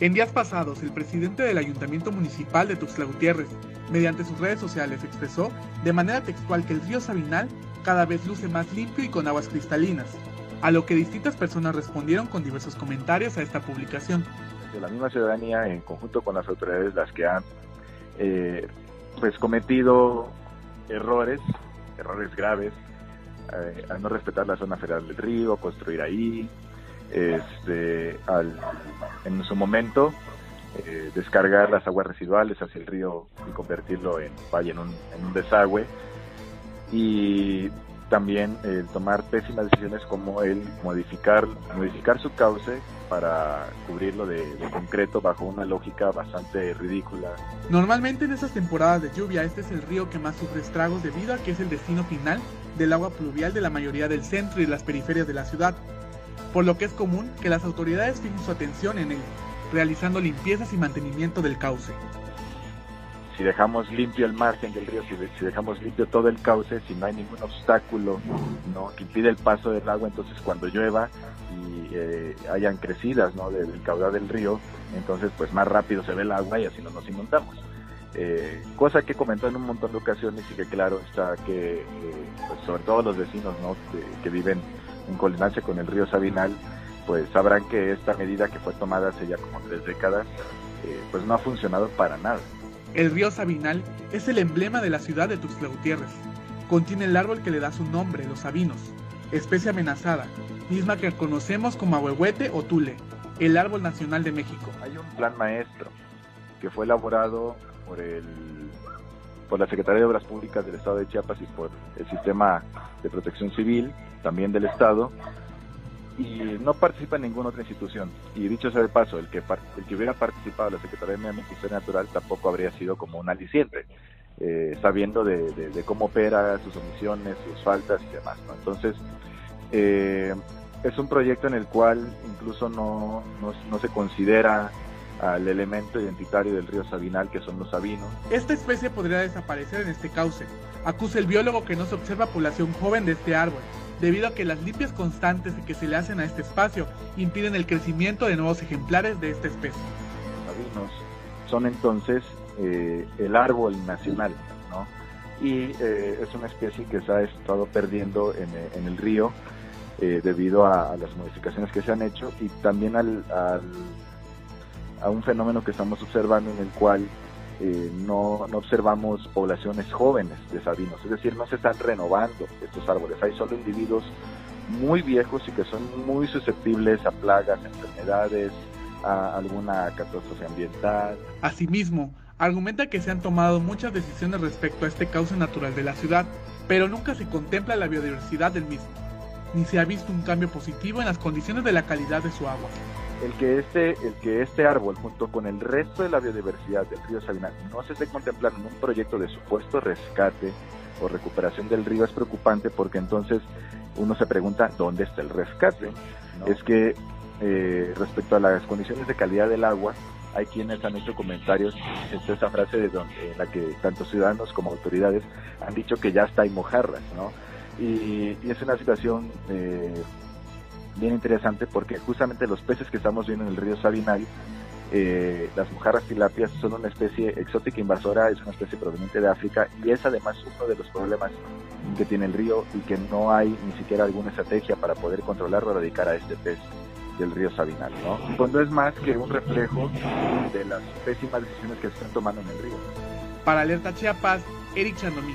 En días pasados, el presidente del Ayuntamiento Municipal de Tuxtla Gutiérrez, mediante sus redes sociales, expresó de manera textual que el río Sabinal cada vez luce más limpio y con aguas cristalinas, a lo que distintas personas respondieron con diversos comentarios a esta publicación. La misma ciudadanía, en conjunto con las autoridades, las que han eh, pues cometido errores, errores graves, eh, al no respetar la zona federal del río, construir ahí, este, al, en su momento eh, descargar las aguas residuales hacia el río y convertirlo en en un, desagüe y también el tomar pésimas decisiones como el modificar modificar su cauce para cubrirlo de, de, concreto bajo una lógica bastante ridícula. Normalmente en estas temporadas de lluvia este es el río que más sufre estragos debido a que es el destino final del agua pluvial de la mayoría del centro y las periferias de la ciudad, por lo que es común que las autoridades fijen su atención en él, realizando limpiezas y mantenimiento del cauce. Si dejamos limpio el margen del río, si, dejamos limpio todo el cauce, si no hay ningún obstáculo que impide el paso del agua, entonces cuando llueva y eh, hayan crecidas del caudal del río, entonces pues más rápido se ve el agua y así no nos inundamos. Eh, cosa que comentó en un montón de ocasiones y que claro está que eh, pues sobre todo los vecinos ¿no? que, que viven en colindancia con el río Sabinal, pues sabrán que esta medida que fue tomada hace ya como tres décadas, eh, pues no ha funcionado para nada. El río Sabinal es el emblema de la ciudad de Tuxtla Gutiérrez. Contiene el árbol que le da su nombre, los sabinos, especie amenazada, misma que conocemos como ahuehuete o tule, el árbol nacional de México. Hay un plan maestro que fue elaborado por el por la Secretaría de Obras Públicas del Estado de Chiapas y por el Sistema de Protección Civil, también del Estado, y no participa en ninguna otra institución. Y dicho sea de paso, el que, el que hubiera participado la Secretaría de Medio Ambiente y Historia Natural tampoco habría sido como un aliciente, eh, sabiendo de, cómo opera, sus omisiones, sus faltas y demás. Entonces, eh, es un proyecto en el cual incluso no, no se considera al elemento identitario del río Sabinal, que son los sabinos. Esta especie podría desaparecer en este cauce, acusa el biólogo que no se observa población joven de este árbol, debido a que las limpias constantes que se le hacen a este espacio impiden el crecimiento de nuevos ejemplares de esta especie. Los sabinos son entonces eh, el árbol nacional, ¿no? Y eh, es una especie que se ha estado perdiendo en, en el río eh, debido a, a, las modificaciones que se han hecho y también al, al a un fenómeno que estamos observando en el cual eh, no, no, observamos poblaciones jóvenes de sabinos, es decir, no se están renovando estos árboles, hay solo individuos muy viejos y que son muy susceptibles a plagas, enfermedades, a alguna catástrofe ambiental. Asimismo, argumenta que se han tomado muchas decisiones respecto a este cauce natural de la ciudad, pero nunca se contempla la biodiversidad del mismo, ni se ha visto un cambio positivo en las condiciones de la calidad de su agua el que este el que este árbol junto con el resto de la biodiversidad del río Sabinal no se esté contemplando en un proyecto de supuesto rescate o recuperación del río es preocupante porque entonces uno se pregunta dónde está el rescate no. es que eh, respecto a las condiciones de calidad del agua hay quienes han hecho comentarios está esta frase de donde en la que tanto ciudadanos como autoridades han dicho que ya está en mojarras no y, y es una situación eh, bien interesante porque justamente los peces que estamos viendo en el río Sabinal, eh, las mojarras tilapias son una especie exótica invasora, es una especie proveniente de África y es además uno de los problemas que tiene el río y que no hay ni siquiera alguna estrategia para poder controlar o erradicar a este pez del río Sabinal, ¿no? No es más que un reflejo de las pésimas decisiones que están tomando en el río. Para Alerta Chiapas, Eric Chandomí.